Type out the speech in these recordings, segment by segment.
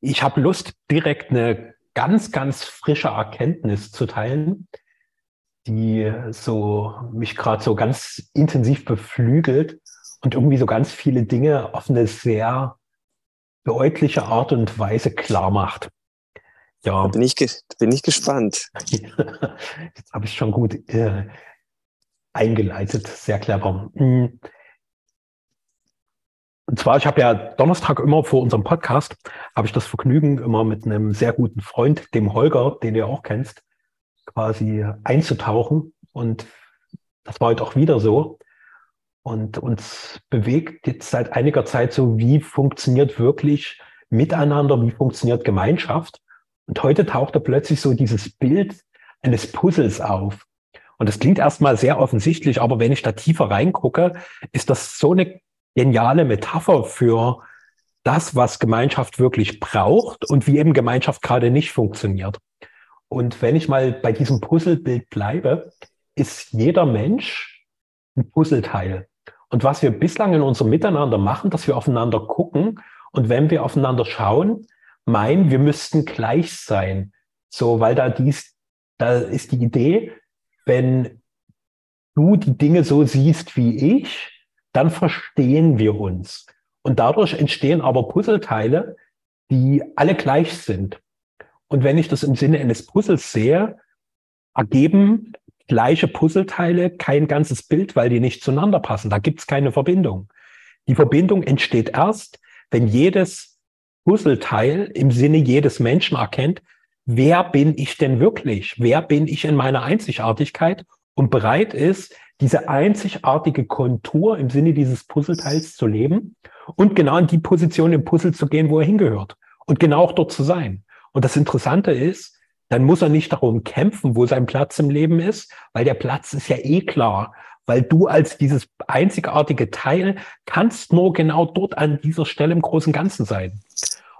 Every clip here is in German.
ich habe Lust, direkt eine ganz, ganz frische Erkenntnis zu teilen, die so mich gerade so ganz intensiv beflügelt und irgendwie so ganz viele Dinge auf eine sehr deutliche Art und Weise klar macht. Ja. Da bin ich, bin ich gespannt. Jetzt habe ich schon gut äh, eingeleitet, sehr clever. Und zwar, ich habe ja Donnerstag immer vor unserem Podcast, habe ich das Vergnügen, immer mit einem sehr guten Freund, dem Holger, den du auch kennst, quasi einzutauchen. Und das war heute auch wieder so. Und uns bewegt jetzt seit einiger Zeit so, wie funktioniert wirklich Miteinander, wie funktioniert Gemeinschaft. Und heute tauchte plötzlich so dieses Bild eines Puzzles auf. Und das klingt erstmal sehr offensichtlich, aber wenn ich da tiefer reingucke, ist das so eine geniale Metapher für das, was Gemeinschaft wirklich braucht und wie eben Gemeinschaft gerade nicht funktioniert. Und wenn ich mal bei diesem Puzzlebild bleibe, ist jeder Mensch ein Puzzleteil. Und was wir bislang in unserem Miteinander machen, dass wir aufeinander gucken und wenn wir aufeinander schauen, meinen, wir müssten gleich sein. So, weil da dies, da ist die Idee, wenn du die Dinge so siehst wie ich, dann verstehen wir uns. Und dadurch entstehen aber Puzzleteile, die alle gleich sind. Und wenn ich das im Sinne eines Puzzles sehe, ergeben gleiche Puzzleteile kein ganzes Bild, weil die nicht zueinander passen. Da gibt es keine Verbindung. Die Verbindung entsteht erst, wenn jedes Puzzleteil im Sinne jedes Menschen erkennt, wer bin ich denn wirklich? Wer bin ich in meiner Einzigartigkeit und bereit ist, diese einzigartige Kontur im Sinne dieses Puzzleteils zu leben und genau in die Position im Puzzle zu gehen, wo er hingehört und genau auch dort zu sein. Und das Interessante ist, dann muss er nicht darum kämpfen, wo sein Platz im Leben ist, weil der Platz ist ja eh klar, weil du als dieses einzigartige Teil kannst nur genau dort an dieser Stelle im großen Ganzen sein.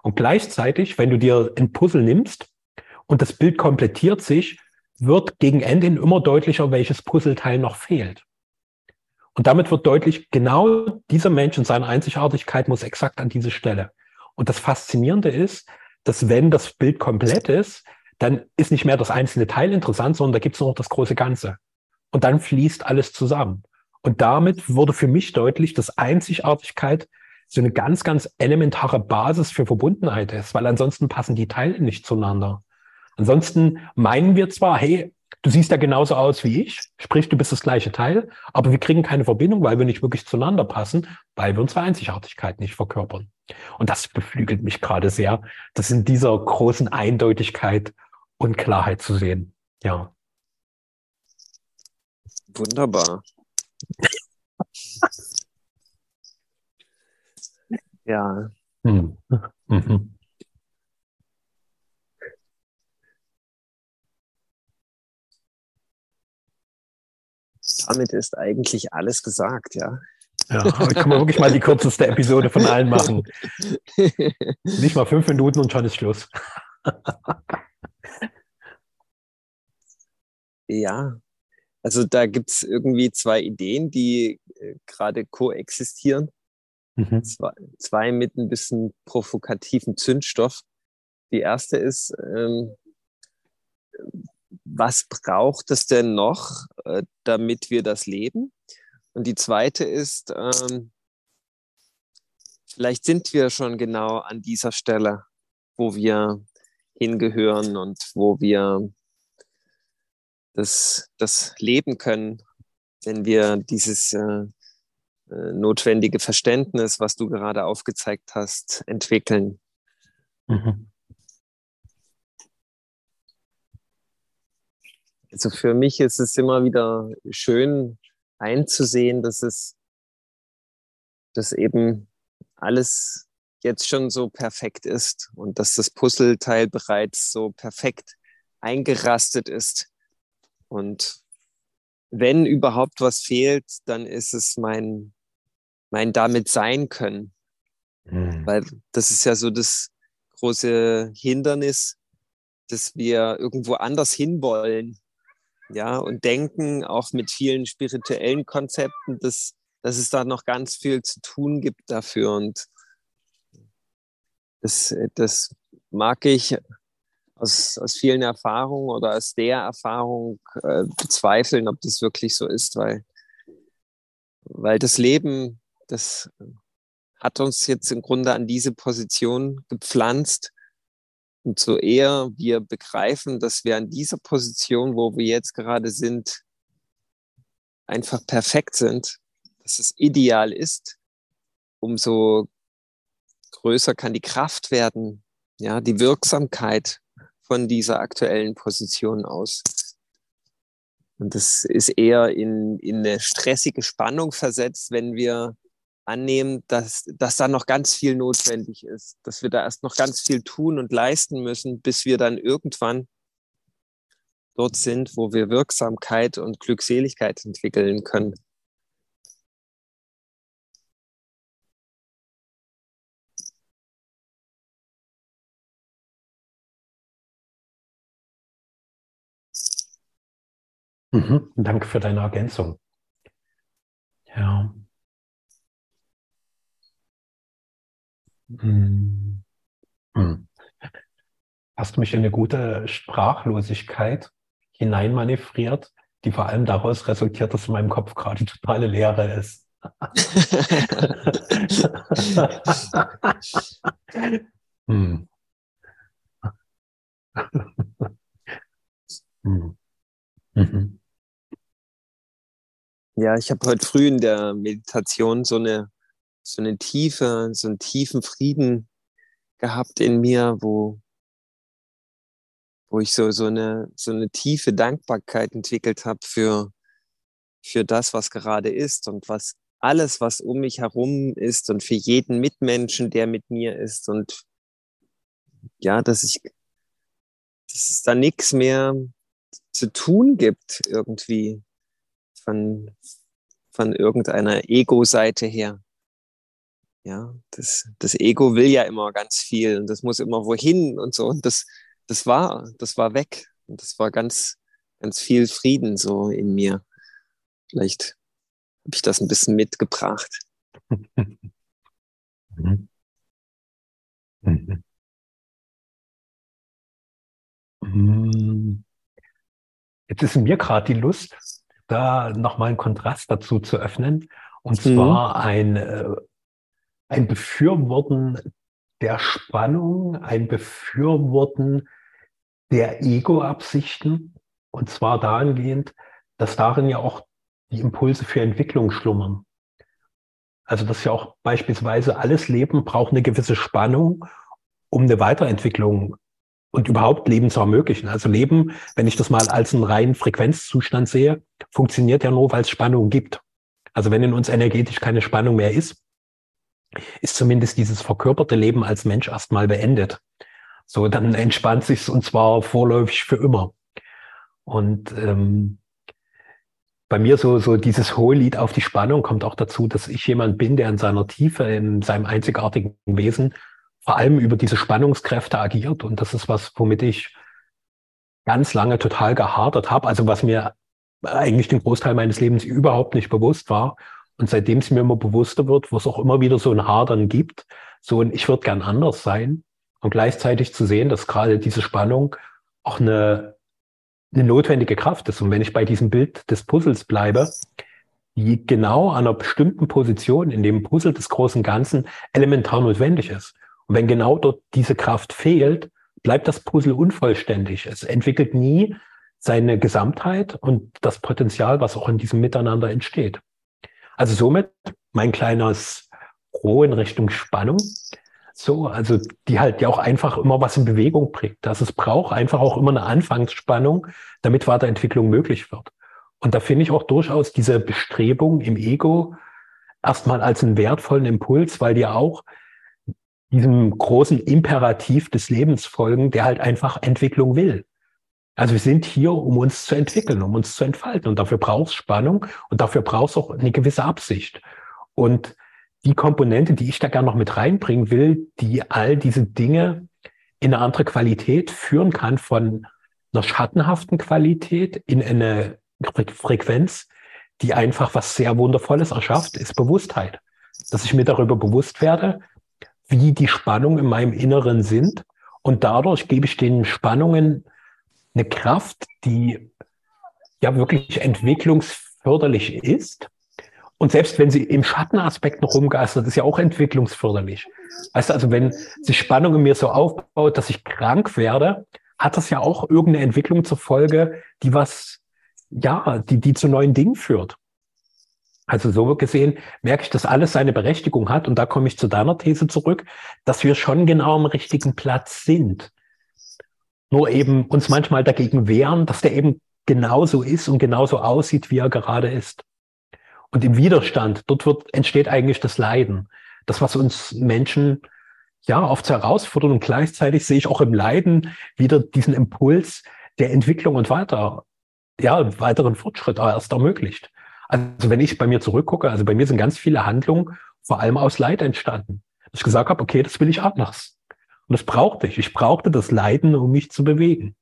Und gleichzeitig, wenn du dir ein Puzzle nimmst und das Bild komplettiert sich, wird gegen Ende immer deutlicher, welches Puzzleteil noch fehlt. Und damit wird deutlich, genau dieser Mensch in seiner Einzigartigkeit muss exakt an diese Stelle. Und das Faszinierende ist, dass wenn das Bild komplett ist, dann ist nicht mehr das einzelne Teil interessant, sondern da gibt es noch das große Ganze. Und dann fließt alles zusammen. Und damit wurde für mich deutlich, dass Einzigartigkeit so eine ganz, ganz elementare Basis für Verbundenheit ist, weil ansonsten passen die Teile nicht zueinander. Ansonsten meinen wir zwar, hey, du siehst ja genauso aus wie ich, sprich, du bist das gleiche Teil, aber wir kriegen keine Verbindung, weil wir nicht wirklich zueinander passen, weil wir unsere Einzigartigkeit nicht verkörpern. Und das beflügelt mich gerade sehr, das in dieser großen Eindeutigkeit und Klarheit zu sehen. Ja. Wunderbar. ja. Hm. Mhm. Damit ist eigentlich alles gesagt, ja. Ja, heute können wir wirklich mal die kürzeste Episode von allen machen. Nicht mal fünf Minuten und schon ist Schluss. ja, also da gibt es irgendwie zwei Ideen, die äh, gerade koexistieren. Mhm. Zwei, zwei, mit ein bisschen provokativen Zündstoff. Die erste ist, ähm, was braucht es denn noch, äh, damit wir das leben? Und die zweite ist, ähm, vielleicht sind wir schon genau an dieser Stelle, wo wir hingehören und wo wir das, das leben können, wenn wir dieses äh, äh, notwendige Verständnis, was du gerade aufgezeigt hast, entwickeln. Mhm. Also für mich ist es immer wieder schön einzusehen, dass es, dass eben alles jetzt schon so perfekt ist und dass das Puzzleteil bereits so perfekt eingerastet ist. Und wenn überhaupt was fehlt, dann ist es mein, mein damit sein können. Mhm. Weil das ist ja so das große Hindernis, dass wir irgendwo anders hinwollen ja, und denken auch mit vielen spirituellen Konzepten, dass, dass es da noch ganz viel zu tun gibt dafür. Und Das, das mag ich aus, aus vielen Erfahrungen oder aus der Erfahrung äh, bezweifeln, ob das wirklich so ist, weil, weil das Leben, das hat uns jetzt im Grunde an diese Position gepflanzt. Und so eher wir begreifen, dass wir an dieser Position, wo wir jetzt gerade sind, einfach perfekt sind, dass es ideal ist, umso größer kann die Kraft werden, ja, die Wirksamkeit von dieser aktuellen Position aus. Und das ist eher in, in eine stressige Spannung versetzt, wenn wir annehmen, dass, dass da noch ganz viel notwendig ist, dass wir da erst noch ganz viel tun und leisten müssen, bis wir dann irgendwann dort sind, wo wir Wirksamkeit und Glückseligkeit entwickeln können. Mhm, danke für deine Ergänzung. Ja. Hm. Hast du mich in eine gute Sprachlosigkeit hineinmanövriert, die vor allem daraus resultiert, dass in meinem Kopf gerade totale Leere ist. hm. hm. Mhm. Ja, ich habe heute früh in der Meditation so eine, so eine Tiefe, so einen tiefen Frieden gehabt in mir, wo, wo ich so, so, eine, so eine tiefe Dankbarkeit entwickelt habe für, für das, was gerade ist und was alles, was um mich herum ist und für jeden Mitmenschen, der mit mir ist und ja, dass ich, dass es da nichts mehr zu tun gibt irgendwie von, von irgendeiner Ego-Seite her. Ja, das, das Ego will ja immer ganz viel und das muss immer wohin und so. Und das, das war, das war weg. Und das war ganz, ganz viel Frieden so in mir. Vielleicht habe ich das ein bisschen mitgebracht. mhm. Mhm. Jetzt ist mir gerade die Lust, da nochmal einen Kontrast dazu zu öffnen. Und mhm. zwar ein, äh, ein Befürworten der Spannung, ein Befürworten der Ego-Absichten. Und zwar dahingehend, dass darin ja auch die Impulse für Entwicklung schlummern. Also dass ja auch beispielsweise alles Leben braucht eine gewisse Spannung, um eine Weiterentwicklung und überhaupt Leben zu ermöglichen. Also Leben, wenn ich das mal als einen reinen Frequenzzustand sehe, funktioniert ja nur, weil es Spannung gibt. Also wenn in uns energetisch keine Spannung mehr ist, ist zumindest dieses verkörperte Leben als Mensch erstmal beendet. So, dann entspannt sich's und zwar vorläufig für immer. Und ähm, bei mir so, so dieses hohe Lied auf die Spannung kommt auch dazu, dass ich jemand bin, der in seiner Tiefe, in seinem einzigartigen Wesen vor allem über diese Spannungskräfte agiert. Und das ist was, womit ich ganz lange total gehadert habe. Also was mir eigentlich den Großteil meines Lebens überhaupt nicht bewusst war. Und seitdem es mir immer bewusster wird, wo es auch immer wieder so ein Hadern gibt, so ein Ich würde gern anders sein. Und gleichzeitig zu sehen, dass gerade diese Spannung auch eine, eine notwendige Kraft ist. Und wenn ich bei diesem Bild des Puzzles bleibe, die genau an einer bestimmten Position in dem Puzzle des großen Ganzen elementar notwendig ist. Und wenn genau dort diese Kraft fehlt, bleibt das Puzzle unvollständig. Es entwickelt nie seine Gesamtheit und das Potenzial, was auch in diesem Miteinander entsteht. Also somit mein kleines Roh in Richtung Spannung. So, also die halt ja auch einfach immer was in Bewegung bringt. Dass es braucht einfach auch immer eine Anfangsspannung, damit Weiterentwicklung möglich wird. Und da finde ich auch durchaus diese Bestrebung im Ego erstmal als einen wertvollen Impuls, weil die auch diesem großen Imperativ des Lebens folgen, der halt einfach Entwicklung will. Also wir sind hier, um uns zu entwickeln, um uns zu entfalten. Und dafür braucht es Spannung und dafür braucht es auch eine gewisse Absicht. Und die Komponente, die ich da gerne noch mit reinbringen will, die all diese Dinge in eine andere Qualität führen kann, von einer schattenhaften Qualität in eine Frequenz, die einfach was sehr Wundervolles erschafft, ist Bewusstheit. Dass ich mir darüber bewusst werde, wie die Spannungen in meinem Inneren sind. Und dadurch gebe ich den Spannungen eine Kraft, die ja wirklich entwicklungsförderlich ist. Und selbst wenn sie im Schattenaspekt noch rumgeistert, ist ja auch entwicklungsförderlich. Weißt du, also wenn sich Spannung in mir so aufbaut, dass ich krank werde, hat das ja auch irgendeine Entwicklung zur Folge, die was, ja, die, die zu neuen Dingen führt. Also so gesehen merke ich, dass alles seine Berechtigung hat. Und da komme ich zu deiner These zurück, dass wir schon genau am richtigen Platz sind. Nur eben uns manchmal dagegen wehren, dass der eben genauso ist und genauso aussieht, wie er gerade ist. Und im Widerstand, dort wird, entsteht eigentlich das Leiden. Das, was uns Menschen ja oft herausfordert und gleichzeitig sehe ich auch im Leiden wieder diesen Impuls der Entwicklung und weiter, ja, weiteren Fortschritt erst ermöglicht. Also wenn ich bei mir zurückgucke, also bei mir sind ganz viele Handlungen vor allem aus Leid entstanden. Dass ich gesagt habe, okay, das will ich anders. Und das brauchte ich. Ich brauchte das Leiden, um mich zu bewegen.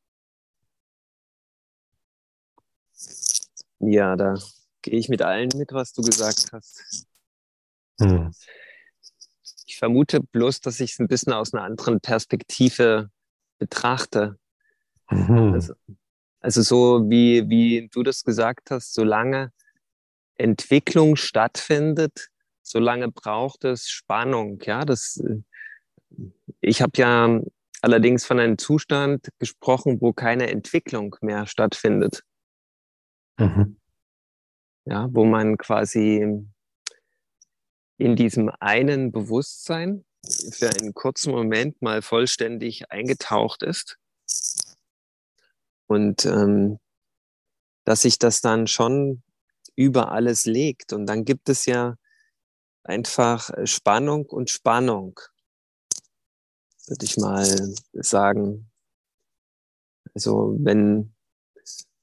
Ja, da gehe ich mit allen mit, was du gesagt hast. Hm. Ich vermute bloß, dass ich es ein bisschen aus einer anderen Perspektive betrachte. Mhm. Also, also, so wie, wie du das gesagt hast, solange Entwicklung stattfindet, solange braucht es Spannung. Ja, das, ich habe ja allerdings von einem Zustand gesprochen, wo keine Entwicklung mehr stattfindet. Mhm. Ja, wo man quasi in diesem einen Bewusstsein für einen kurzen Moment mal vollständig eingetaucht ist. Und ähm, dass sich das dann schon über alles legt. Und dann gibt es ja einfach Spannung und Spannung, würde ich mal sagen. Also wenn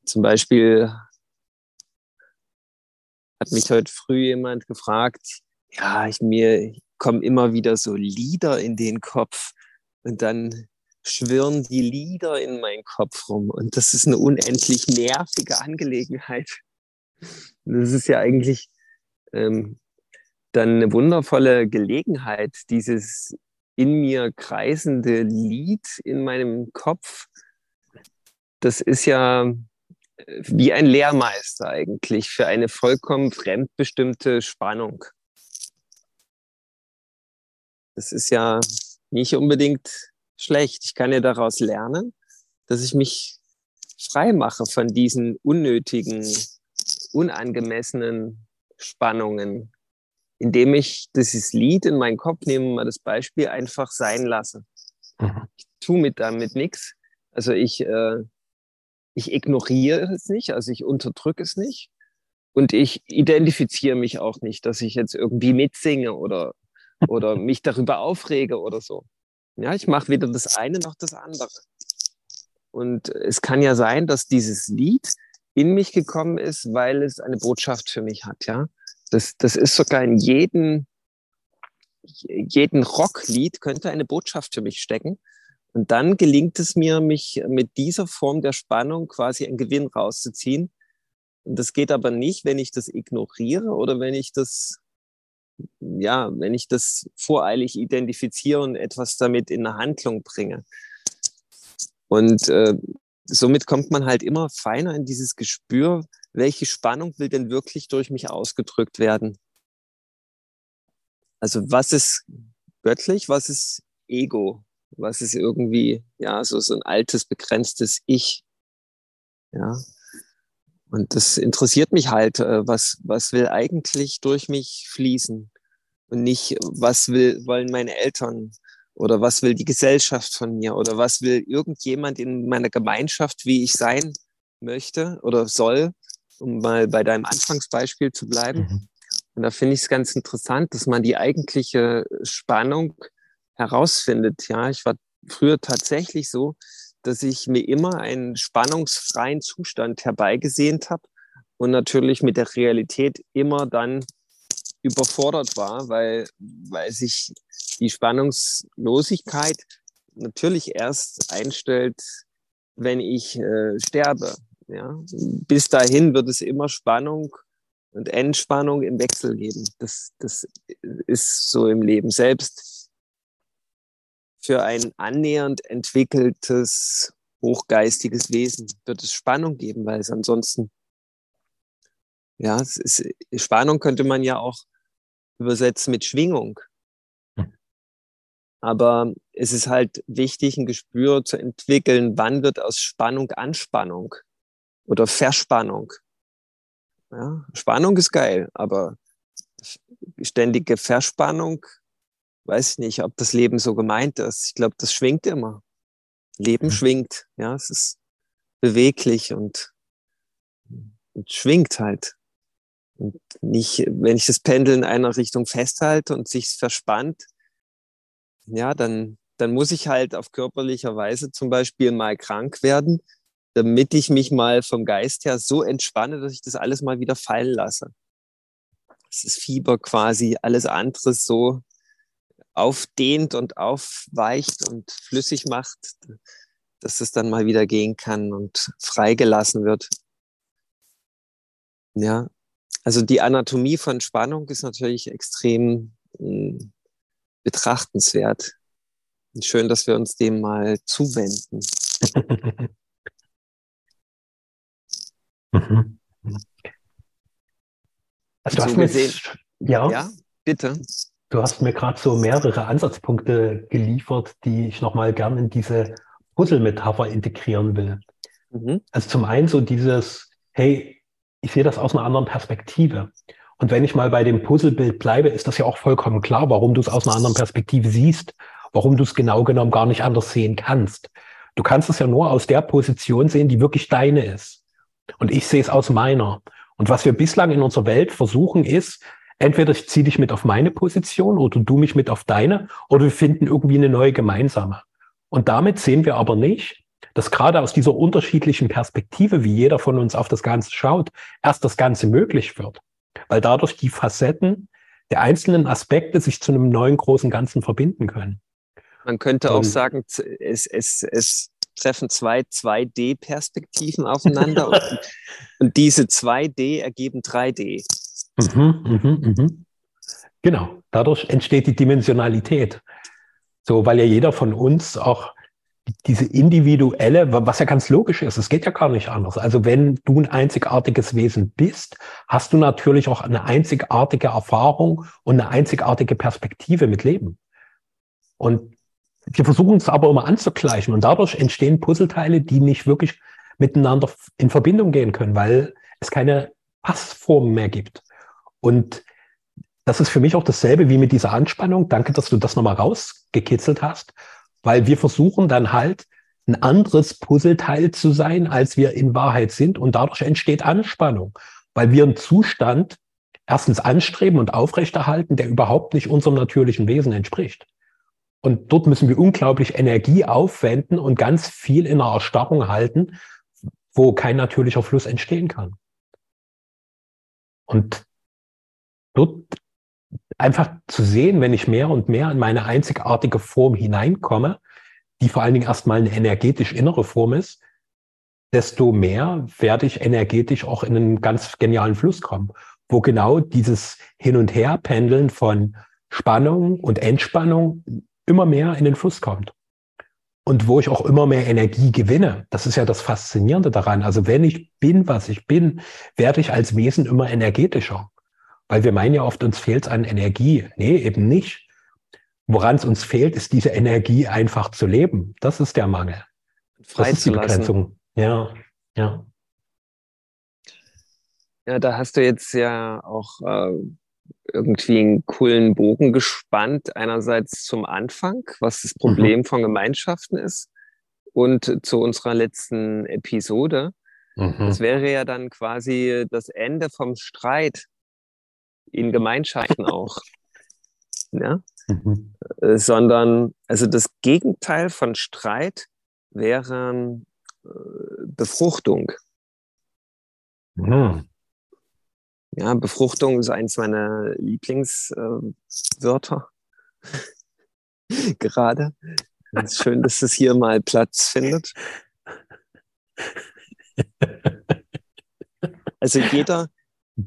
zum Beispiel hat mich heute früh jemand gefragt, ja, ich mir kommen immer wieder so Lieder in den Kopf und dann schwirren die Lieder in meinen Kopf rum und das ist eine unendlich nervige Angelegenheit. Das ist ja eigentlich ähm, dann eine wundervolle Gelegenheit, dieses in mir kreisende Lied in meinem Kopf. Das ist ja äh, wie ein Lehrmeister eigentlich für eine vollkommen fremdbestimmte Spannung. Das ist ja nicht unbedingt schlecht. Ich kann ja daraus lernen, dass ich mich frei mache von diesen unnötigen unangemessenen Spannungen, indem ich dieses Lied in meinen Kopf nehme, mal das Beispiel, einfach sein lasse. Mhm. Ich tue mit damit nichts. Also ich, äh, ich ignoriere es nicht, also ich unterdrücke es nicht. Und ich identifiziere mich auch nicht, dass ich jetzt irgendwie mitsinge oder, oder mich darüber aufrege oder so. Ja, ich mache weder das eine noch das andere. Und es kann ja sein, dass dieses Lied in mich gekommen ist, weil es eine Botschaft für mich hat, ja. Das, das ist sogar in jedem, jeden Rocklied könnte eine Botschaft für mich stecken. Und dann gelingt es mir, mich mit dieser Form der Spannung quasi einen Gewinn rauszuziehen. Und das geht aber nicht, wenn ich das ignoriere oder wenn ich das, ja, wenn ich das voreilig identifiziere und etwas damit in eine Handlung bringe. Und äh, somit kommt man halt immer feiner in dieses Gespür, welche Spannung will denn wirklich durch mich ausgedrückt werden. Also was ist göttlich, was ist Ego, was ist irgendwie, ja, so, so ein altes, begrenztes Ich. Ja. Und das interessiert mich halt, äh, was, was will eigentlich durch mich fließen und nicht, was will, wollen meine Eltern, oder was will die Gesellschaft von mir? Oder was will irgendjemand in meiner Gemeinschaft, wie ich sein möchte oder soll, um mal bei deinem Anfangsbeispiel zu bleiben? Mhm. Und da finde ich es ganz interessant, dass man die eigentliche Spannung herausfindet. Ja, ich war früher tatsächlich so, dass ich mir immer einen spannungsfreien Zustand herbeigesehnt habe und natürlich mit der Realität immer dann überfordert war, weil, weil sich die Spannungslosigkeit natürlich erst einstellt, wenn ich äh, sterbe. Ja? Bis dahin wird es immer Spannung und Entspannung im Wechsel geben. Das, das ist so im Leben. Selbst für ein annähernd entwickeltes, hochgeistiges Wesen wird es Spannung geben, weil es ansonsten, ja, es ist, Spannung könnte man ja auch übersetzen mit Schwingung. Hm. Aber es ist halt wichtig, ein Gespür zu entwickeln, wann wird aus Spannung Anspannung oder Verspannung. Ja, Spannung ist geil, aber ständige Verspannung, weiß ich nicht, ob das Leben so gemeint ist. Ich glaube, das schwingt immer. Leben mhm. schwingt, ja, es ist beweglich und, und schwingt halt. Und nicht, wenn ich das Pendel in einer Richtung festhalte und sich verspannt, ja, dann, dann muss ich halt auf körperlicher Weise zum Beispiel mal krank werden, damit ich mich mal vom Geist her so entspanne, dass ich das alles mal wieder fallen lasse. Das ist Fieber quasi, alles andere so aufdehnt und aufweicht und flüssig macht, dass es dann mal wieder gehen kann und freigelassen wird. Ja, also die Anatomie von Spannung ist natürlich extrem hm, betrachtenswert. Schön, dass wir uns dem mal zuwenden. Mhm. Also du hast mir jetzt, ja, ja, bitte. Du hast mir gerade so mehrere Ansatzpunkte geliefert, die ich nochmal gerne in diese Puzzle-Metapher integrieren will. Mhm. Also zum einen so dieses, hey, ich sehe das aus einer anderen Perspektive. Und wenn ich mal bei dem Puzzlebild bleibe, ist das ja auch vollkommen klar, warum du es aus einer anderen Perspektive siehst, warum du es genau genommen gar nicht anders sehen kannst. Du kannst es ja nur aus der Position sehen, die wirklich deine ist. Und ich sehe es aus meiner. Und was wir bislang in unserer Welt versuchen, ist, entweder ich ziehe dich mit auf meine Position oder du mich mit auf deine oder wir finden irgendwie eine neue gemeinsame. Und damit sehen wir aber nicht, dass gerade aus dieser unterschiedlichen Perspektive, wie jeder von uns auf das Ganze schaut, erst das Ganze möglich wird. Weil dadurch die Facetten der einzelnen Aspekte sich zu einem neuen großen Ganzen verbinden können. Man könnte auch sagen, es, es, es treffen zwei 2D-Perspektiven aufeinander und, und, diese 2D ergeben 3D. Mhm, mhm, mhm. Genau, dadurch entsteht die Dimensionalität. So, weil ja jeder von uns auch diese individuelle, was ja ganz logisch ist, es geht ja gar nicht anders. Also wenn du ein einzigartiges Wesen bist, hast du natürlich auch eine einzigartige Erfahrung und eine einzigartige Perspektive mit Leben. Und wir versuchen es aber immer anzugleichen und dadurch entstehen Puzzleteile, die nicht wirklich miteinander in Verbindung gehen können, weil es keine Passformen mehr gibt. Und das ist für mich auch dasselbe wie mit dieser Anspannung. Danke, dass du das nochmal rausgekitzelt hast, weil wir versuchen dann halt ein anderes Puzzleteil zu sein, als wir in Wahrheit sind. Und dadurch entsteht Anspannung, weil wir einen Zustand erstens anstreben und aufrechterhalten, der überhaupt nicht unserem natürlichen Wesen entspricht. Und dort müssen wir unglaublich Energie aufwenden und ganz viel in einer Erstarrung halten, wo kein natürlicher Fluss entstehen kann. Und dort einfach zu sehen, wenn ich mehr und mehr in meine einzigartige Form hineinkomme, die vor allen Dingen erstmal eine energetisch innere Form ist, desto mehr werde ich energetisch auch in einen ganz genialen Fluss kommen, wo genau dieses Hin- und Herpendeln von Spannung und Entspannung immer mehr in den Fluss kommt. Und wo ich auch immer mehr Energie gewinne. Das ist ja das Faszinierende daran. Also wenn ich bin, was ich bin, werde ich als Wesen immer energetischer. Weil wir meinen ja oft, uns fehlt an Energie. Nee, eben nicht. Woran es uns fehlt, ist diese Energie einfach zu leben. Das ist der Mangel. Frei das ist die Begrenzung. Ja, ja. Ja, da hast du jetzt ja auch äh, irgendwie einen coolen Bogen gespannt. Einerseits zum Anfang, was das Problem mhm. von Gemeinschaften ist und zu unserer letzten Episode. Mhm. Das wäre ja dann quasi das Ende vom Streit in Gemeinschaften auch. Ja? Mhm. Äh, sondern, also das Gegenteil von Streit wäre äh, Befruchtung. Mhm. Ja, Befruchtung ist eins meiner Lieblingswörter. Äh, Gerade. Es ist schön, dass es hier mal Platz findet. Also jeder,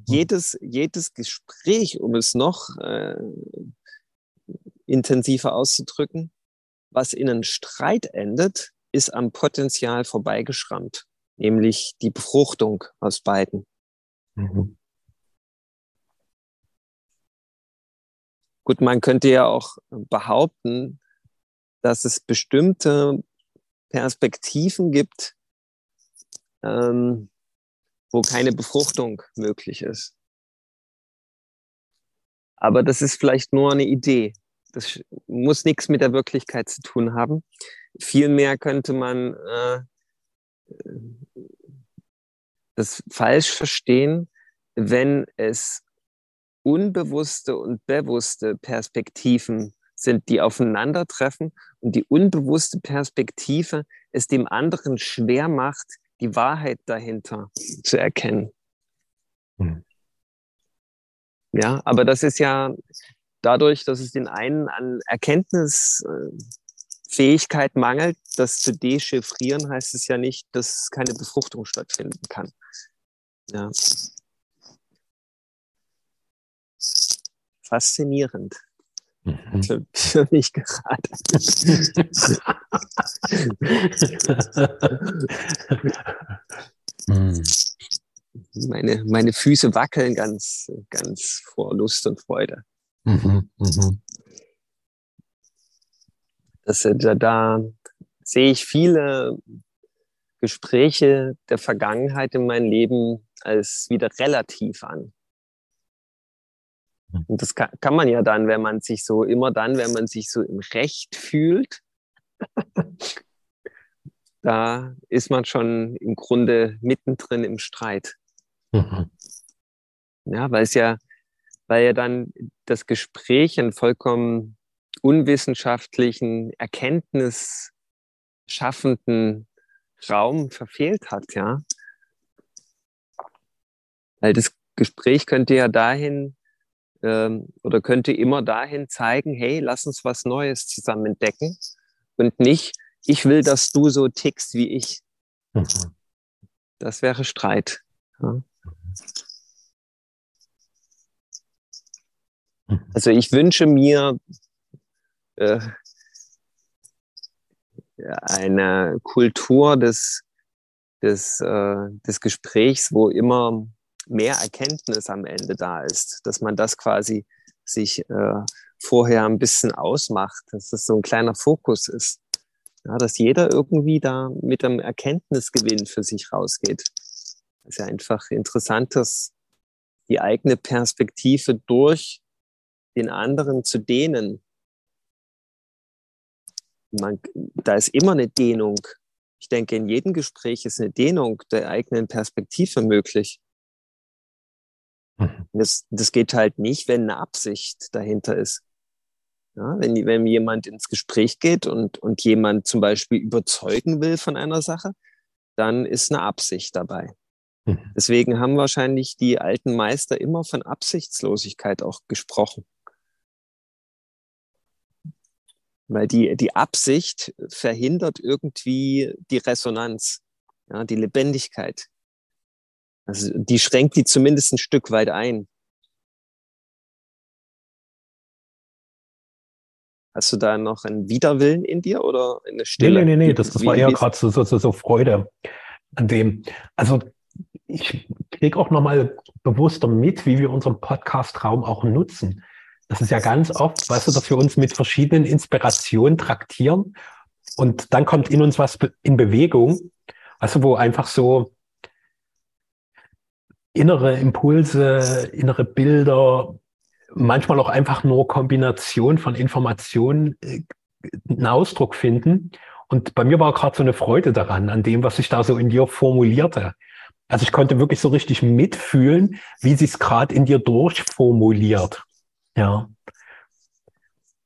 jedes, jedes Gespräch, um es noch äh, intensiver auszudrücken, was in einem Streit endet, ist am Potenzial vorbeigeschrammt, nämlich die Befruchtung aus beiden. Mhm. Gut, man könnte ja auch behaupten, dass es bestimmte Perspektiven gibt, ähm, wo keine Befruchtung möglich ist. Aber das ist vielleicht nur eine Idee. Das muss nichts mit der Wirklichkeit zu tun haben. Vielmehr könnte man äh, das falsch verstehen, wenn es unbewusste und bewusste Perspektiven sind, die aufeinandertreffen und die unbewusste Perspektive es dem anderen schwer macht, die Wahrheit dahinter zu erkennen. Hm. Ja, aber das ist ja dadurch, dass es den einen an Erkenntnisfähigkeit mangelt, das zu dechiffrieren, heißt es ja nicht, dass keine Befruchtung stattfinden kann. Ja. Faszinierend. Mhm. Für, mich gerade. Mhm. meine, meine Füße wackeln ganz, ganz vor Lust und Freude. Mhm. Das, da, da sehe ich viele Gespräche der Vergangenheit in meinem Leben als wieder relativ an. Mhm. Und das kann, kann man ja dann, wenn man sich so, immer dann, wenn man sich so im Recht fühlt, da ist man schon im Grunde mittendrin im Streit. Mhm. Ja, weil es ja, weil ja dann das Gespräch einen vollkommen unwissenschaftlichen, erkenntnisschaffenden Raum verfehlt hat, ja. Weil das Gespräch könnte ja dahin ähm, oder könnte immer dahin zeigen, hey, lass uns was Neues zusammen entdecken und nicht, ich will, dass du so tickst wie ich. Mhm. Das wäre Streit. Ja. Also ich wünsche mir äh, eine Kultur des, des, äh, des Gesprächs, wo immer mehr Erkenntnis am Ende da ist, dass man das quasi sich äh, vorher ein bisschen ausmacht, dass das so ein kleiner Fokus ist. Ja, dass jeder irgendwie da mit einem Erkenntnisgewinn für sich rausgeht. Das ist ja einfach interessant, dass die eigene Perspektive durch den anderen zu dehnen. Man, da ist immer eine Dehnung. Ich denke, in jedem Gespräch ist eine Dehnung der eigenen Perspektive möglich. Mhm. Das, das geht halt nicht, wenn eine Absicht dahinter ist. Ja, wenn, wenn jemand ins Gespräch geht und, und jemand zum Beispiel überzeugen will von einer Sache, dann ist eine Absicht dabei. Mhm. Deswegen haben wahrscheinlich die alten Meister immer von Absichtslosigkeit auch gesprochen. Weil die, die Absicht verhindert irgendwie die Resonanz, ja, die Lebendigkeit. Also die schränkt die zumindest ein Stück weit ein. Hast du da noch einen Widerwillen in dir oder eine Stille? Nee, nee, nee, nee. Das, das war eher gerade so, so, so Freude an dem. Also ich kriege auch nochmal bewusster mit, wie wir unseren Podcast-Raum auch nutzen. Das ist ja ganz oft, weißt du, dass wir uns mit verschiedenen Inspirationen traktieren und dann kommt in uns was in Bewegung, du, wo einfach so innere Impulse, innere Bilder, manchmal auch einfach nur Kombination von Informationen äh, einen Ausdruck finden. Und bei mir war gerade so eine Freude daran, an dem, was sich da so in dir formulierte. Also ich konnte wirklich so richtig mitfühlen, wie sie es gerade in dir durchformuliert. Ja.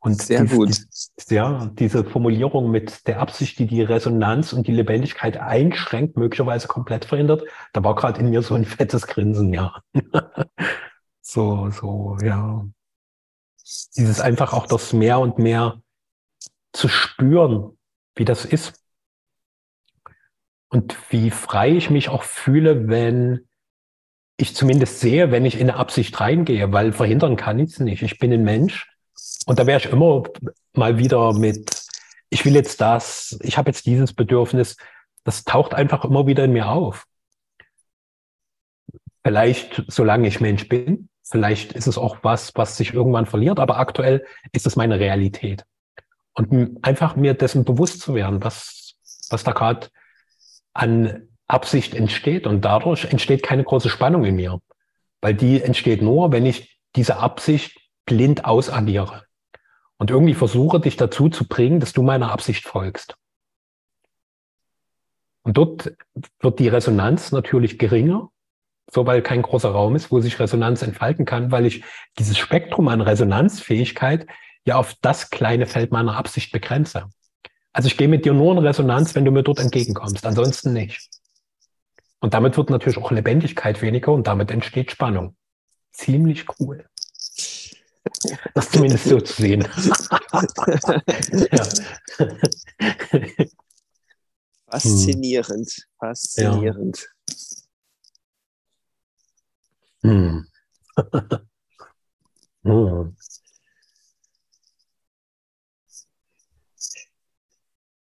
Und Sehr dies, gut. Dies, ja, diese Formulierung mit der Absicht, die die Resonanz und die Lebendigkeit einschränkt, möglicherweise komplett verhindert, da war gerade in mir so ein fettes Grinsen, ja. so, so, ja. Dieses einfach auch das mehr und mehr zu spüren, wie das ist. Und wie frei ich mich auch fühle, wenn ich zumindest sehe, wenn ich in eine Absicht reingehe, weil verhindern kann ich es nicht. Ich bin ein Mensch und da wäre ich immer mal wieder mit ich will jetzt das, ich habe jetzt dieses Bedürfnis, das taucht einfach immer wieder in mir auf. Vielleicht, solange ich Mensch bin, vielleicht ist es auch was, was sich irgendwann verliert, aber aktuell ist es meine Realität. Und einfach mir dessen bewusst zu werden, was, was da gerade an Absicht entsteht. Und dadurch entsteht keine große Spannung in mir, weil die entsteht nur, wenn ich diese Absicht blind ausagiere und irgendwie versuche, dich dazu zu bringen, dass du meiner Absicht folgst. Und dort wird die Resonanz natürlich geringer, so weil kein großer Raum ist, wo sich Resonanz entfalten kann, weil ich dieses Spektrum an Resonanzfähigkeit ja auf das kleine Feld meiner Absicht begrenze. Also ich gehe mit dir nur in Resonanz, wenn du mir dort entgegenkommst, ansonsten nicht. Und damit wird natürlich auch Lebendigkeit weniger und damit entsteht Spannung. Ziemlich cool. Das zumindest so zu sehen. Faszinierend, faszinierend. Ja. Hm. hm.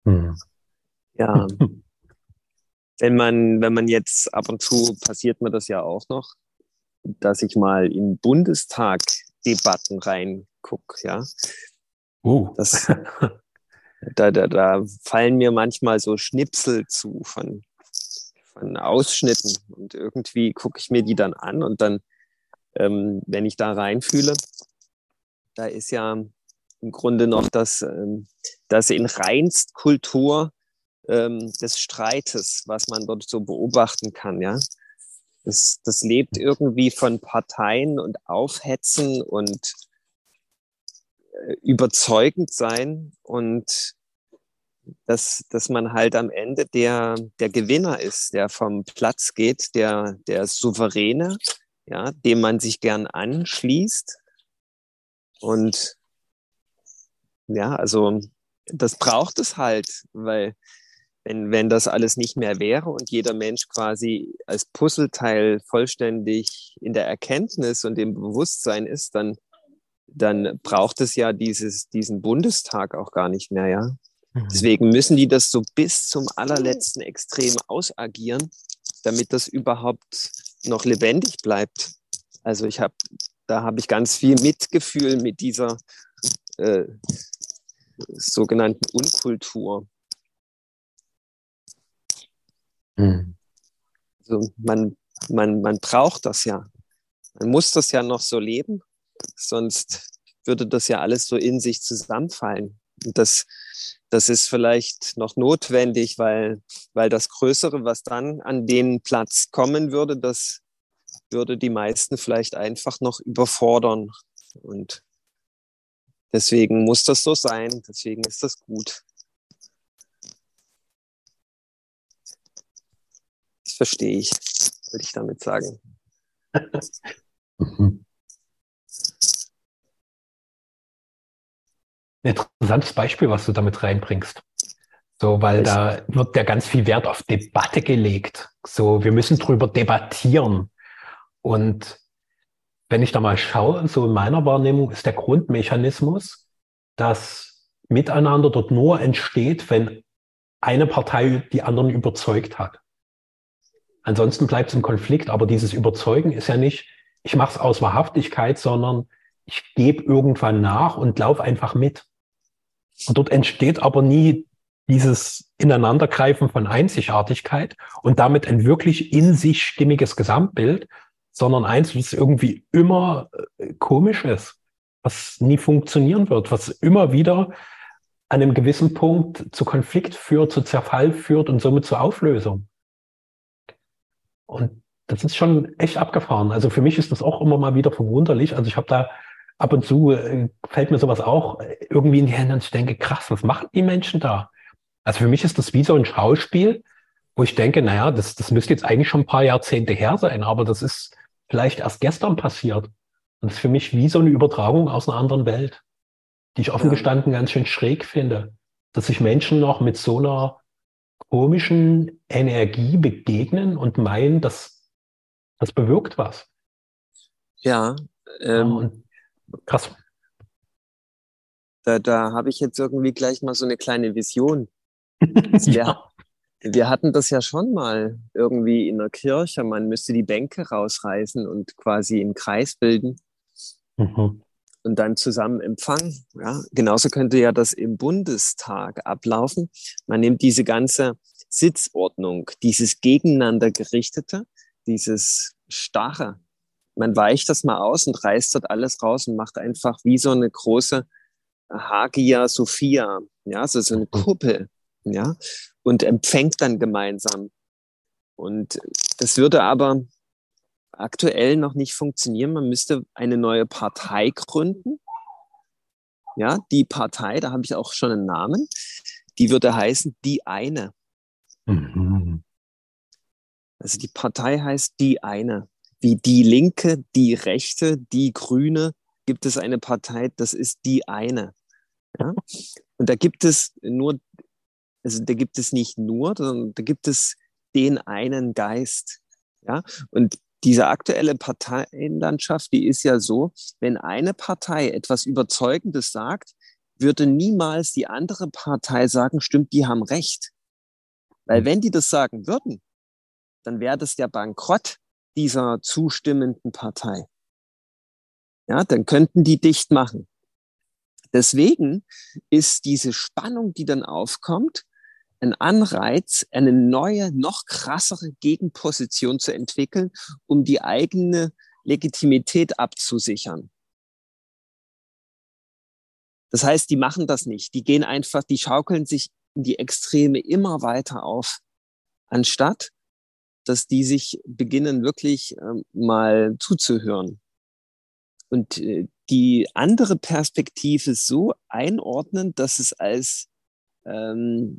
Hm. Ja. wenn man, wenn man jetzt ab und zu passiert mir das ja auch noch, dass ich mal in Bundestag-Debatten reingucke, ja. Uh. Das, da, da, da fallen mir manchmal so Schnipsel zu von, von Ausschnitten und irgendwie gucke ich mir die dann an und dann, ähm, wenn ich da reinfühle, da ist ja im Grunde noch das, ähm, das in Reinstkultur ähm, des Streites, was man dort so beobachten kann, ja. Das, das lebt irgendwie von Parteien und Aufhetzen und äh, überzeugend sein und dass, dass man halt am Ende der, der Gewinner ist, der vom Platz geht, der, der Souveräne, ja, dem man sich gern anschließt. Und ja, also das braucht es halt, weil wenn, wenn das alles nicht mehr wäre und jeder Mensch quasi als Puzzleteil vollständig in der Erkenntnis und im Bewusstsein ist, dann, dann braucht es ja dieses, diesen Bundestag auch gar nicht mehr, ja. Mhm. Deswegen müssen die das so bis zum allerletzten Extrem ausagieren, damit das überhaupt noch lebendig bleibt. Also ich habe, da habe ich ganz viel Mitgefühl mit dieser äh, sogenannten Unkultur. Mhm. Also man, man, man braucht das ja. Man muss das ja noch so leben, sonst würde das ja alles so in sich zusammenfallen. Und das, das ist vielleicht noch notwendig, weil, weil das Größere, was dann an den Platz kommen würde, das würde die meisten vielleicht einfach noch überfordern. Und Deswegen muss das so sein. Deswegen ist das gut. Verstehe ich, würde ich damit sagen. Ein interessantes Beispiel, was du damit reinbringst. So, weil da wird ja ganz viel Wert auf Debatte gelegt. So, wir müssen drüber debattieren. Und wenn ich da mal schaue, so in meiner Wahrnehmung ist der Grundmechanismus, dass Miteinander dort nur entsteht, wenn eine Partei die anderen überzeugt hat. Ansonsten bleibt es im Konflikt, aber dieses Überzeugen ist ja nicht, ich mache es aus Wahrhaftigkeit, sondern ich gebe irgendwann nach und laufe einfach mit. Und dort entsteht aber nie dieses Ineinandergreifen von Einzigartigkeit und damit ein wirklich in sich stimmiges Gesamtbild, sondern eins, was irgendwie immer äh, komisch ist, was nie funktionieren wird, was immer wieder an einem gewissen Punkt zu Konflikt führt, zu Zerfall führt und somit zur Auflösung. Und das ist schon echt abgefahren. Also für mich ist das auch immer mal wieder verwunderlich. Also ich habe da ab und zu äh, fällt mir sowas auch irgendwie in die Hände und ich denke, krass, was machen die Menschen da? Also für mich ist das wie so ein Schauspiel, wo ich denke, naja, das, das müsste jetzt eigentlich schon ein paar Jahrzehnte her sein, aber das ist vielleicht erst gestern passiert. Und das ist für mich wie so eine Übertragung aus einer anderen Welt, die ich offen ja. gestanden ganz schön schräg finde, dass sich Menschen noch mit so einer komischen Energie begegnen und meinen, dass das bewirkt was. Ja, ähm, ja krass. da, da habe ich jetzt irgendwie gleich mal so eine kleine Vision. Also wir, wir hatten das ja schon mal irgendwie in der Kirche. Man müsste die Bänke rausreißen und quasi einen Kreis bilden. Mhm. Und dann zusammen empfangen. Ja, genauso könnte ja das im Bundestag ablaufen. Man nimmt diese ganze Sitzordnung, dieses gegeneinander gerichtete, dieses starre. Man weicht das mal aus und reißt dort alles raus und macht einfach wie so eine große Hagia Sophia, ja, so, so eine. Kuppel, ja, und empfängt dann gemeinsam. Und das würde aber aktuell noch nicht funktionieren. Man müsste eine neue Partei gründen. Ja, die Partei, da habe ich auch schon einen Namen, die würde heißen Die eine. Mhm. Also die Partei heißt Die eine. Wie die Linke, die Rechte, die Grüne, gibt es eine Partei, das ist Die eine. Ja? Und da gibt es nur, also da gibt es nicht nur, sondern da gibt es den einen Geist. Ja? Und diese aktuelle Parteienlandschaft, die ist ja so, wenn eine Partei etwas Überzeugendes sagt, würde niemals die andere Partei sagen, stimmt, die haben recht. Weil wenn die das sagen würden, dann wäre das der Bankrott dieser zustimmenden Partei. Ja, dann könnten die dicht machen. Deswegen ist diese Spannung, die dann aufkommt, ein Anreiz, eine neue, noch krassere Gegenposition zu entwickeln, um die eigene Legitimität abzusichern. Das heißt, die machen das nicht. Die gehen einfach, die schaukeln sich in die Extreme immer weiter auf, anstatt dass die sich beginnen, wirklich äh, mal zuzuhören. Und äh, die andere Perspektive so einordnen, dass es als ähm,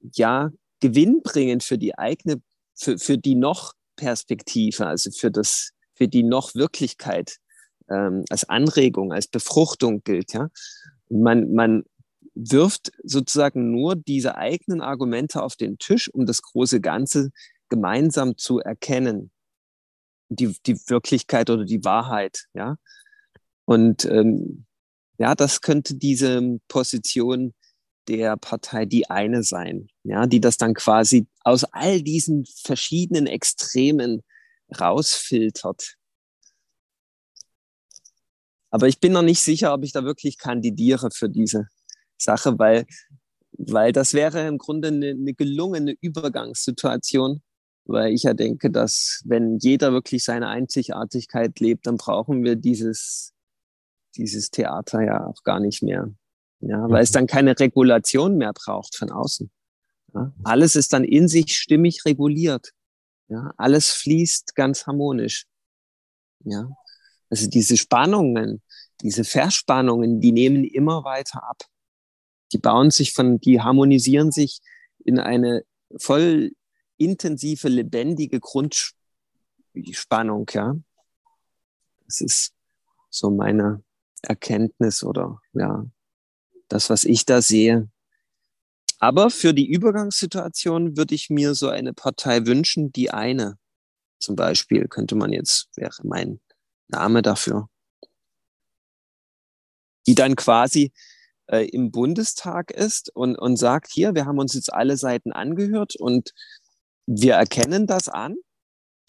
ja gewinnbringend für die eigene, für, für die noch Perspektive, also für das, für die noch Wirklichkeit ähm, als Anregung, als Befruchtung gilt. Ja, man man wirft sozusagen nur diese eigenen Argumente auf den Tisch, um das große Ganze gemeinsam zu erkennen, die die Wirklichkeit oder die Wahrheit. Ja, und ähm, ja, das könnte diese Position der Partei die eine sein, ja, die das dann quasi aus all diesen verschiedenen Extremen rausfiltert. Aber ich bin noch nicht sicher, ob ich da wirklich kandidiere für diese Sache, weil, weil das wäre im Grunde eine, eine gelungene Übergangssituation, weil ich ja denke, dass wenn jeder wirklich seine Einzigartigkeit lebt, dann brauchen wir dieses dieses Theater ja auch gar nicht mehr. Ja, weil es mhm. dann keine Regulation mehr braucht von außen. Ja, alles ist dann in sich stimmig reguliert. Ja, alles fließt ganz harmonisch. Ja, also diese Spannungen, diese Verspannungen, die nehmen immer weiter ab. Die bauen sich von, die harmonisieren sich in eine voll intensive, lebendige Grundspannung, ja. Das ist so meine, Erkenntnis oder ja, das, was ich da sehe. Aber für die Übergangssituation würde ich mir so eine Partei wünschen, die eine. Zum Beispiel könnte man jetzt, wäre mein Name dafür. Die dann quasi äh, im Bundestag ist und, und sagt, hier, wir haben uns jetzt alle Seiten angehört und wir erkennen das an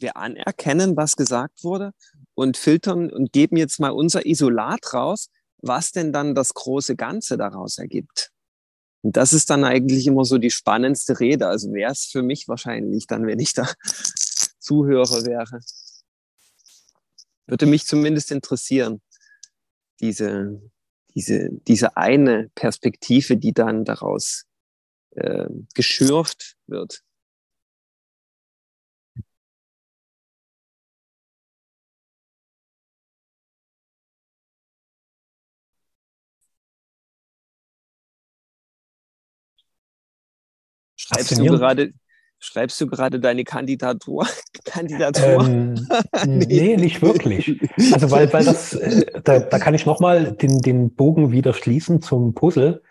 wir anerkennen, was gesagt wurde und filtern und geben jetzt mal unser Isolat raus, was denn dann das große Ganze daraus ergibt. Und das ist dann eigentlich immer so die spannendste Rede. Also wäre es für mich wahrscheinlich dann, wenn ich da Zuhörer wäre. Würde mich zumindest interessieren, diese, diese, diese eine Perspektive, die dann daraus äh, geschürft wird. Schreibst du gerade, schreibst du gerade deine Kandidatur? Kandidatur? Ähm, nee. nee. nicht wirklich. Also weil, weil das, äh, da, da kann ich nochmal den, den Bogen wieder schließen zum Puzzle.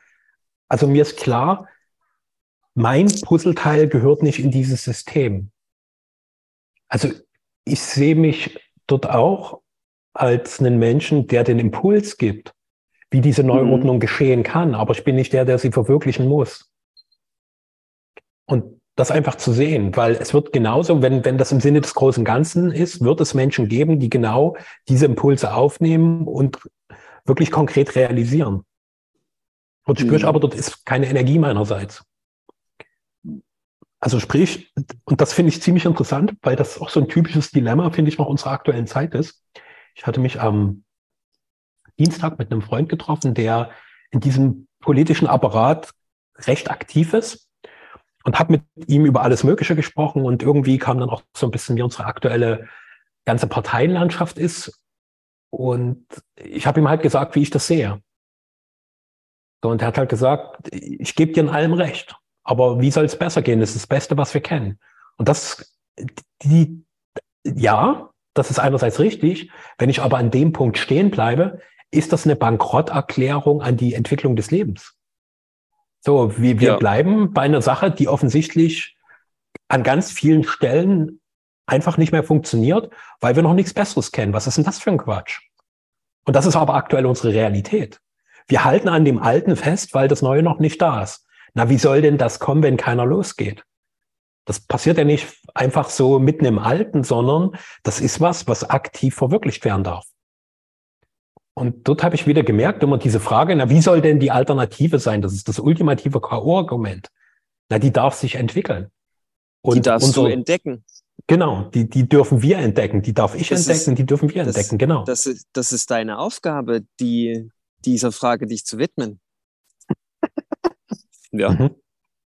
Also mir ist klar, mein Puzzleteil gehört nicht in dieses System. Also ich sehe mich dort auch als einen Menschen, der den Impuls gibt. wie diese Neuordnung mhm. geschehen kann, aber ich bin nicht der, der sie verwirklichen muss. Und das einfach zu sehen, weil es wird genauso, wenn, wenn das im Sinne des großen Ganzen ist, wird es Menschen geben, die genau diese Impulse aufnehmen und wirklich konkret realisieren. Und spüre ich mhm. aber, dort ist keine Energie meinerseits. Also sprich, und das finde ich ziemlich interessant, weil das auch so ein typisches Dilemma, finde ich, noch unserer aktuellen Zeit ist. Ich hatte mich am Dienstag mit einem Freund getroffen, der in diesem politischen Apparat recht aktiv ist und habe mit ihm über alles Mögliche gesprochen und irgendwie kam dann auch so ein bisschen, wie unsere aktuelle ganze Parteienlandschaft ist. Und ich habe ihm halt gesagt, wie ich das sehe. Und er hat halt gesagt, ich gebe dir in allem recht. Aber wie soll es besser gehen? Das ist das Beste, was wir kennen. Und das, die, ja, das ist einerseits richtig. Wenn ich aber an dem Punkt stehen bleibe, ist das eine Bankrotterklärung an die Entwicklung des Lebens. So, wir, wir ja. bleiben bei einer Sache, die offensichtlich an ganz vielen Stellen einfach nicht mehr funktioniert, weil wir noch nichts Besseres kennen. Was ist denn das für ein Quatsch? Und das ist aber aktuell unsere Realität. Wir halten an dem Alten fest, weil das Neue noch nicht da ist. Na, wie soll denn das kommen, wenn keiner losgeht? Das passiert ja nicht einfach so mitten im Alten, sondern das ist was, was aktiv verwirklicht werden darf. Und dort habe ich wieder gemerkt, immer diese Frage, na, wie soll denn die Alternative sein? Das ist das ultimative K.O.-Argument. Na, die darf sich entwickeln. Und die darfst unser, du entdecken. Genau, die, die dürfen wir entdecken. Die darf ich das entdecken, ist, die dürfen wir das, entdecken, genau. Das ist, das ist deine Aufgabe, die, dieser Frage dich zu widmen. Ja. Mhm.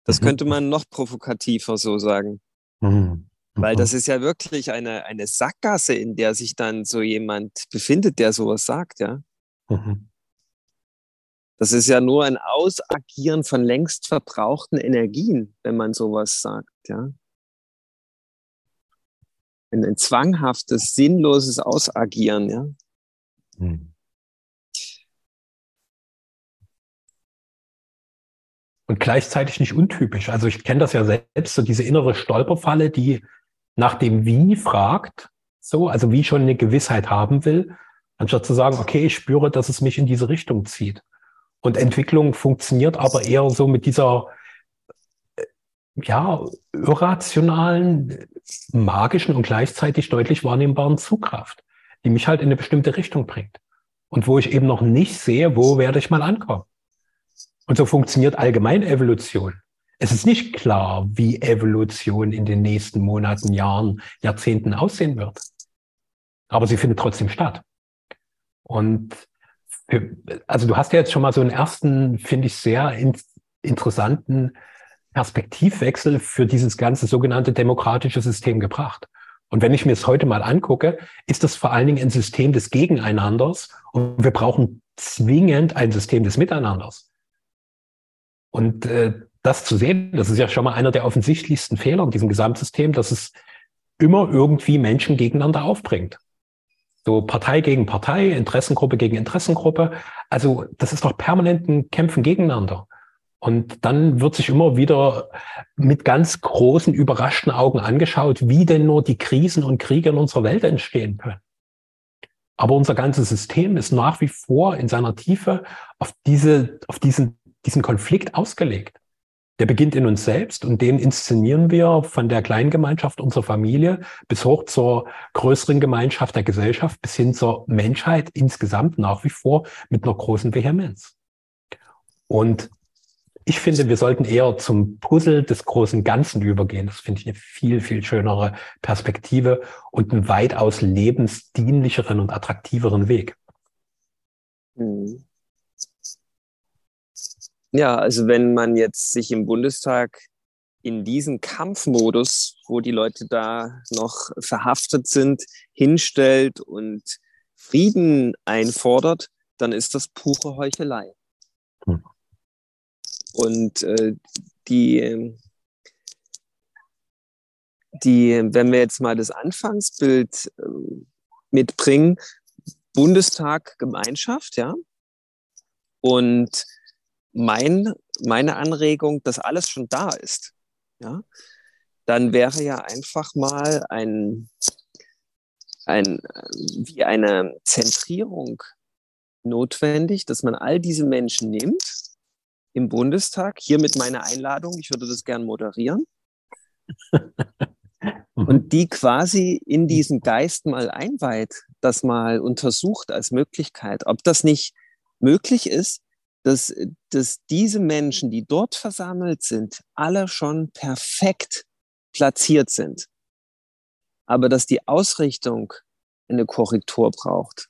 Das mhm. könnte man noch provokativer so sagen. Mhm. Weil das mhm. ist ja wirklich eine, eine Sackgasse, in der sich dann so jemand befindet, der sowas sagt, ja. Mhm. Das ist ja nur ein Ausagieren von längst verbrauchten Energien, wenn man sowas sagt, ja. Ein, ein zwanghaftes, sinnloses Ausagieren, ja. Mhm. und gleichzeitig nicht untypisch. Also ich kenne das ja selbst, so diese innere Stolperfalle, die nach dem Wie fragt, so, also wie schon eine Gewissheit haben will, anstatt zu sagen, okay, ich spüre, dass es mich in diese Richtung zieht. Und Entwicklung funktioniert aber eher so mit dieser, äh, ja, irrationalen, magischen und gleichzeitig deutlich wahrnehmbaren Zugkraft, die mich halt in eine bestimmte Richtung bringt. Und wo ich eben noch nicht sehe, wo werde ich mal ankommen. Und so funktioniert allgemein Evolution. Es ist nicht klar, wie Evolution in den nächsten Monaten, Jahren, Jahrzehnten aussehen wird. Aber sie findet trotzdem statt. Und für, also du hast ja jetzt schon mal so einen ersten, finde ich, sehr in, interessanten Perspektivwechsel für dieses ganze sogenannte demokratische System gebracht. Und wenn ich mir es heute mal angucke, ist das vor allen Dingen ein System des Gegeneinanders und wir brauchen zwingend ein System des Miteinanders. Und äh, das zu sehen, das ist ja schon mal einer der offensichtlichsten Fehler in diesem Gesamtsystem, dass es immer irgendwie Menschen gegeneinander aufbringt. So Partei gegen Partei, Interessengruppe gegen Interessengruppe. Also das ist doch permanent ein Kämpfen gegeneinander. Und dann wird sich immer wieder mit ganz großen, überraschten Augen angeschaut, wie denn nur die Krisen und Kriege in unserer Welt entstehen können. Aber unser ganzes System ist nach wie vor in seiner Tiefe auf diese, auf diesen diesen Konflikt ausgelegt. Der beginnt in uns selbst und den inszenieren wir von der kleinen Gemeinschaft unserer Familie bis hoch zur größeren Gemeinschaft der Gesellschaft bis hin zur Menschheit insgesamt nach wie vor mit einer großen Vehemenz. Und ich finde, wir sollten eher zum Puzzle des großen Ganzen übergehen. Das finde ich eine viel, viel schönere Perspektive und einen weitaus lebensdienlicheren und attraktiveren Weg. Mhm. Ja, also wenn man jetzt sich im Bundestag in diesen Kampfmodus, wo die Leute da noch verhaftet sind, hinstellt und Frieden einfordert, dann ist das pure Heuchelei. Hm. Und äh, die, die, wenn wir jetzt mal das Anfangsbild äh, mitbringen, Bundestag, Gemeinschaft, ja, und mein, meine Anregung, dass alles schon da ist, ja, dann wäre ja einfach mal ein, ein, wie eine Zentrierung notwendig, dass man all diese Menschen nimmt im Bundestag, hier mit meiner Einladung, ich würde das gern moderieren, und die quasi in diesen Geist mal einweiht, das mal untersucht als Möglichkeit, ob das nicht möglich ist, dass, dass diese Menschen, die dort versammelt sind, alle schon perfekt platziert sind. Aber dass die Ausrichtung eine Korrektur braucht.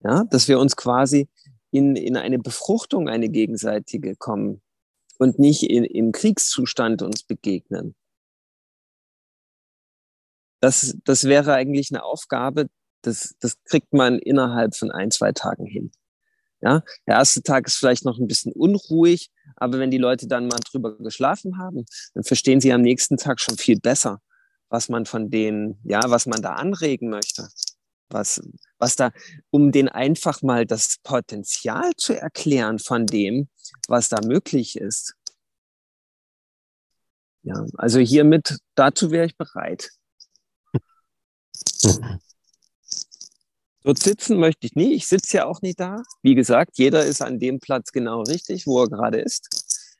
Ja, dass wir uns quasi in, in eine Befruchtung, eine gegenseitige kommen und nicht in, im Kriegszustand uns begegnen. Das, das wäre eigentlich eine Aufgabe, das, das kriegt man innerhalb von ein, zwei Tagen hin. Ja, der erste Tag ist vielleicht noch ein bisschen unruhig, aber wenn die Leute dann mal drüber geschlafen haben, dann verstehen sie am nächsten Tag schon viel besser, was man von denen, ja, was man da anregen möchte. Was, was da, um den einfach mal das Potenzial zu erklären von dem, was da möglich ist. Ja, also hiermit, dazu wäre ich bereit. Dort sitzen möchte ich nie. Ich sitze ja auch nicht da. Wie gesagt, jeder ist an dem Platz genau richtig, wo er gerade ist.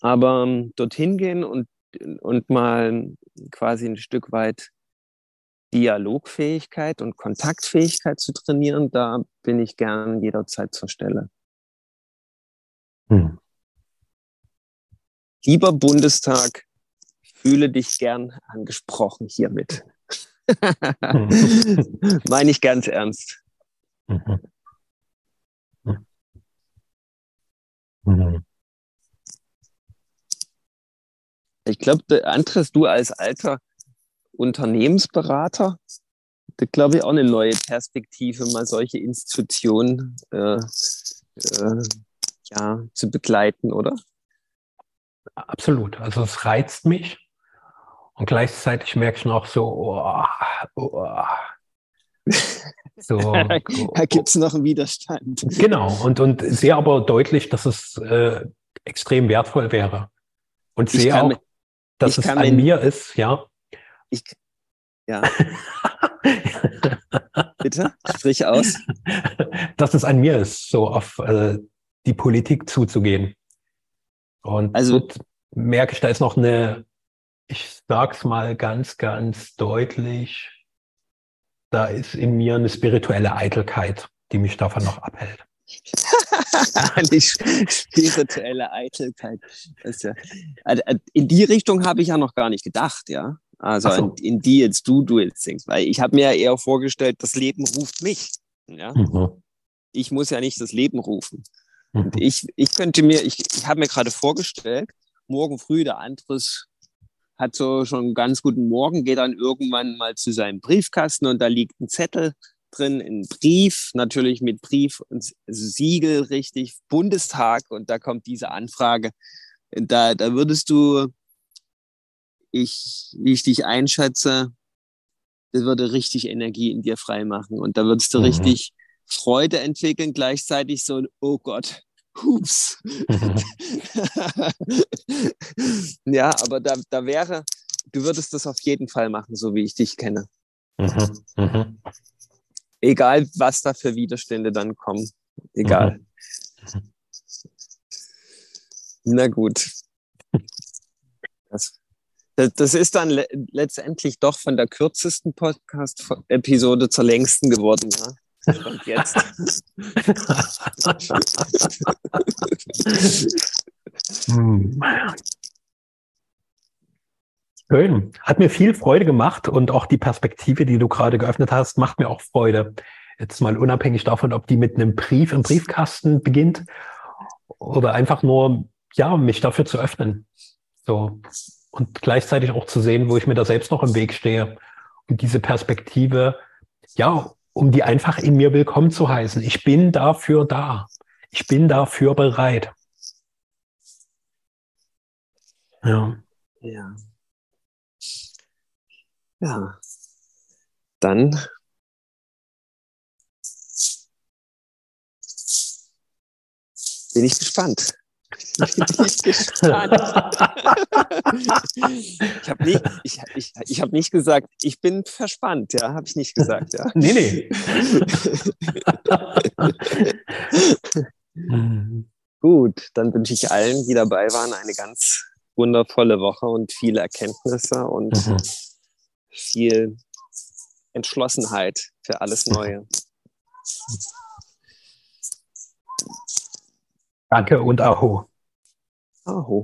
Aber ähm, dorthin gehen und, und mal quasi ein Stück weit Dialogfähigkeit und Kontaktfähigkeit zu trainieren, da bin ich gern jederzeit zur Stelle. Hm. Lieber Bundestag, fühle dich gern angesprochen hiermit. Meine ich ganz ernst. Ich glaube, Andres, du als alter Unternehmensberater, da glaube ich auch eine neue Perspektive, mal solche Institutionen äh, äh, ja, zu begleiten, oder? Absolut. Also es reizt mich. Und gleichzeitig merke ich noch so, oh, oh. So, da gibt es noch einen Widerstand. Genau, und, und sehe aber deutlich, dass es äh, extrem wertvoll wäre. Und sehe auch, dass es an mir ist, ja. Ich, ja. Bitte, sprich aus. Dass es an mir ist, so auf äh, die Politik zuzugehen. Und also, merke ich, da ist noch eine ich sag's mal ganz, ganz deutlich, da ist in mir eine spirituelle Eitelkeit, die mich davon noch abhält. die spirituelle Eitelkeit. Ja, also, äh, in die Richtung habe ich ja noch gar nicht gedacht, ja. Also so. in, in, die jetzt du Duels singst, weil ich habe mir ja eher vorgestellt, das Leben ruft mich. Ja? Mhm. Ich muss ja nicht das Leben rufen. Mhm. Und ich, ich könnte mir, ich, ich habe mir gerade vorgestellt, morgen früh der Andres hat so schon einen ganz guten Morgen, geht dann irgendwann mal zu seinem Briefkasten und da liegt ein Zettel drin, ein Brief, natürlich mit Brief und Siegel richtig, Bundestag und da kommt diese Anfrage. Da, da würdest du, ich, wie ich dich einschätze, das würde richtig Energie in dir freimachen und da würdest du mhm. richtig Freude entwickeln, gleichzeitig so ein, oh Gott, Hups. ja, aber da, da wäre, du würdest das auf jeden Fall machen, so wie ich dich kenne. Mhm, mhm. Egal, was da für Widerstände dann kommen. Egal. Mhm. Na gut. Das, das ist dann le letztendlich doch von der kürzesten Podcast-Episode zur längsten geworden. Ja? Stand jetzt. hm. Schön. Hat mir viel Freude gemacht und auch die Perspektive, die du gerade geöffnet hast, macht mir auch Freude. Jetzt mal unabhängig davon, ob die mit einem Brief im Briefkasten beginnt oder einfach nur, ja, mich dafür zu öffnen. So. Und gleichzeitig auch zu sehen, wo ich mir da selbst noch im Weg stehe. Und diese Perspektive, ja, um die einfach in mir willkommen zu heißen. Ich bin dafür da. Ich bin dafür bereit. Ja. Ja. Ja. Dann bin ich gespannt. Bin ich gespannt. ich habe nicht, ich, ich, ich hab nicht gesagt, ich bin verspannt, ja, habe ich nicht gesagt, ja. nee, nee. Gut, dann wünsche ich allen, die dabei waren, eine ganz wundervolle Woche und viele Erkenntnisse und mhm. viel Entschlossenheit für alles Neue. Danke und Aho. Aho.